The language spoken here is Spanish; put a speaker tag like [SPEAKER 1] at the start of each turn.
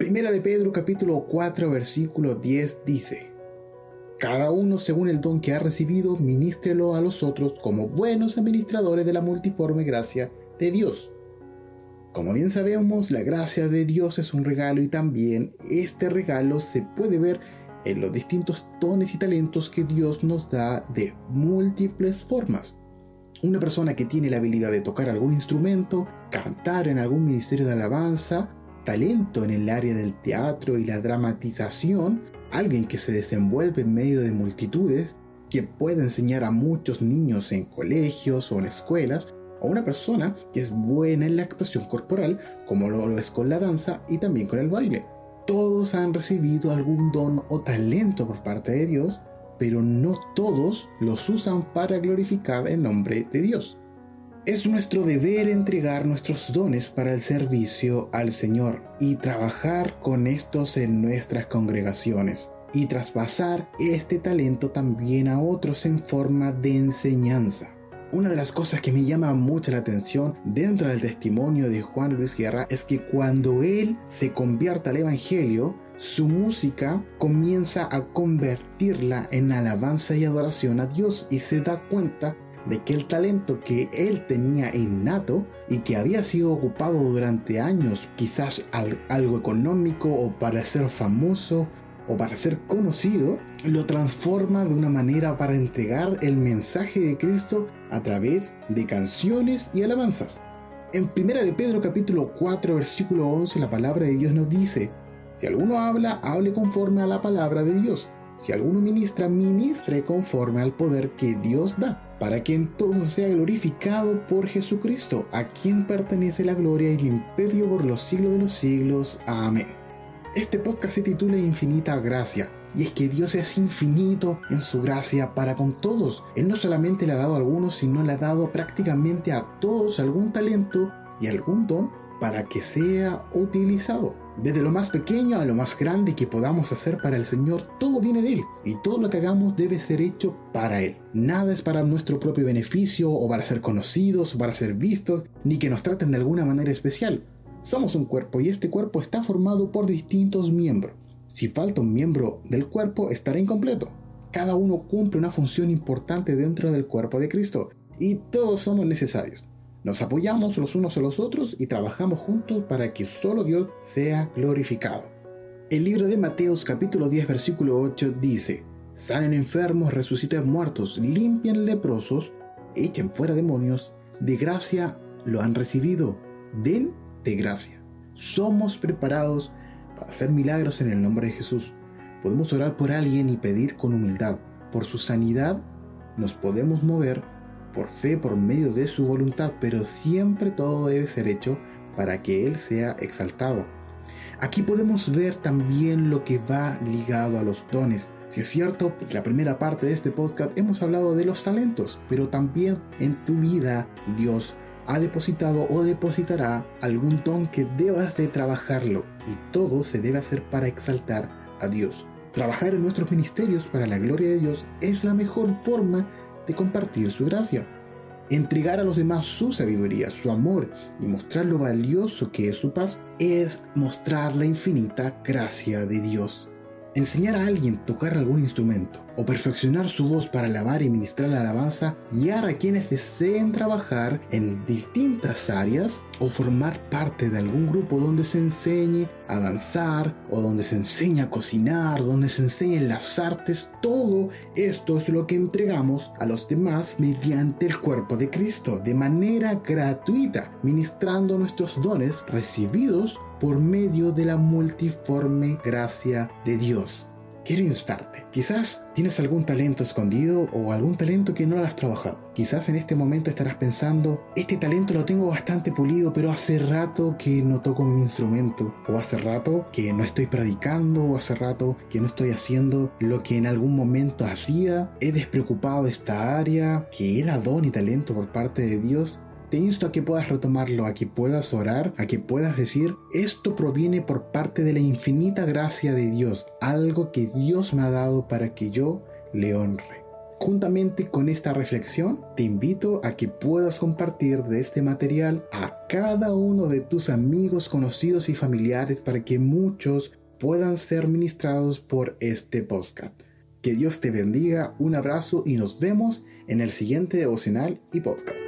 [SPEAKER 1] Primera de Pedro capítulo 4 versículo 10 dice, Cada uno según el don que ha recibido, ministrelo a los otros como buenos administradores de la multiforme gracia de Dios. Como bien sabemos, la gracia de Dios es un regalo y también este regalo se puede ver en los distintos dones y talentos que Dios nos da de múltiples formas. Una persona que tiene la habilidad de tocar algún instrumento, cantar en algún ministerio de alabanza, talento en el área del teatro y la dramatización, alguien que se desenvuelve en medio de multitudes, que puede enseñar a muchos niños en colegios o en escuelas, o una persona que es buena en la expresión corporal, como lo es con la danza y también con el baile. Todos han recibido algún don o talento por parte de Dios, pero no todos los usan para glorificar el nombre de Dios. Es nuestro deber entregar nuestros dones para el servicio al Señor y trabajar con estos en nuestras congregaciones y traspasar este talento también a otros en forma de enseñanza. Una de las cosas que me llama mucho la atención dentro del testimonio de Juan Luis Guerra es que cuando él se convierte al Evangelio, su música comienza a convertirla en alabanza y adoración a Dios y se da cuenta de que el talento que él tenía innato y que había sido ocupado durante años, quizás algo económico o para ser famoso o para ser conocido, lo transforma de una manera para entregar el mensaje de Cristo a través de canciones y alabanzas. En 1 de Pedro capítulo 4 versículo 11 la palabra de Dios nos dice, si alguno habla, hable conforme a la palabra de Dios. Si alguno ministra, ministre conforme al poder que Dios da, para que todo sea glorificado por Jesucristo, a quien pertenece la gloria y el imperio por los siglos de los siglos. Amén. Este podcast se titula Infinita Gracia y es que Dios es infinito en su gracia para con todos. Él no solamente le ha dado a algunos, sino le ha dado prácticamente a todos algún talento y algún don para que sea utilizado. Desde lo más pequeño a lo más grande que podamos hacer para el Señor, todo viene de Él y todo lo que hagamos debe ser hecho para Él. Nada es para nuestro propio beneficio o para ser conocidos o para ser vistos, ni que nos traten de alguna manera especial. Somos un cuerpo y este cuerpo está formado por distintos miembros. Si falta un miembro del cuerpo, estará incompleto. Cada uno cumple una función importante dentro del cuerpo de Cristo y todos somos necesarios. Nos apoyamos los unos a los otros y trabajamos juntos para que solo Dios sea glorificado. El libro de Mateos capítulo 10 versículo 8 dice, Salen enfermos, resuciten muertos, limpian leprosos, echen fuera demonios, de gracia lo han recibido, den de gracia. Somos preparados para hacer milagros en el nombre de Jesús. Podemos orar por alguien y pedir con humildad. Por su sanidad nos podemos mover por fe por medio de su voluntad, pero siempre todo debe ser hecho para que Él sea exaltado. Aquí podemos ver también lo que va ligado a los dones. Si es cierto, la primera parte de este podcast hemos hablado de los talentos, pero también en tu vida Dios ha depositado o depositará algún don que debas de trabajarlo y todo se debe hacer para exaltar a Dios. Trabajar en nuestros ministerios para la gloria de Dios es la mejor forma compartir su gracia. Entregar a los demás su sabiduría, su amor y mostrar lo valioso que es su paz es mostrar la infinita gracia de Dios. Enseñar a alguien a tocar algún instrumento o perfeccionar su voz para alabar y ministrar la alabanza, guiar a quienes deseen trabajar en distintas áreas o formar parte de algún grupo donde se enseñe a danzar o donde se enseña a cocinar, donde se enseñen las artes, todo esto es lo que entregamos a los demás mediante el cuerpo de Cristo de manera gratuita, ministrando nuestros dones recibidos por medio de la multiforme gracia de Dios. Quiero instarte. Quizás tienes algún talento escondido o algún talento que no lo has trabajado. Quizás en este momento estarás pensando, este talento lo tengo bastante pulido, pero hace rato que no toco mi instrumento. O hace rato que no estoy predicando, o hace rato que no estoy haciendo lo que en algún momento hacía. He despreocupado de esta área, que era don y talento por parte de Dios te insto a que puedas retomarlo, a que puedas orar, a que puedas decir, esto proviene por parte de la infinita gracia de Dios, algo que Dios me ha dado para que yo le honre. Juntamente con esta reflexión, te invito a que puedas compartir de este material a cada uno de tus amigos, conocidos y familiares para que muchos puedan ser ministrados por este podcast. Que Dios te bendiga, un abrazo y nos vemos en el siguiente devocional y podcast.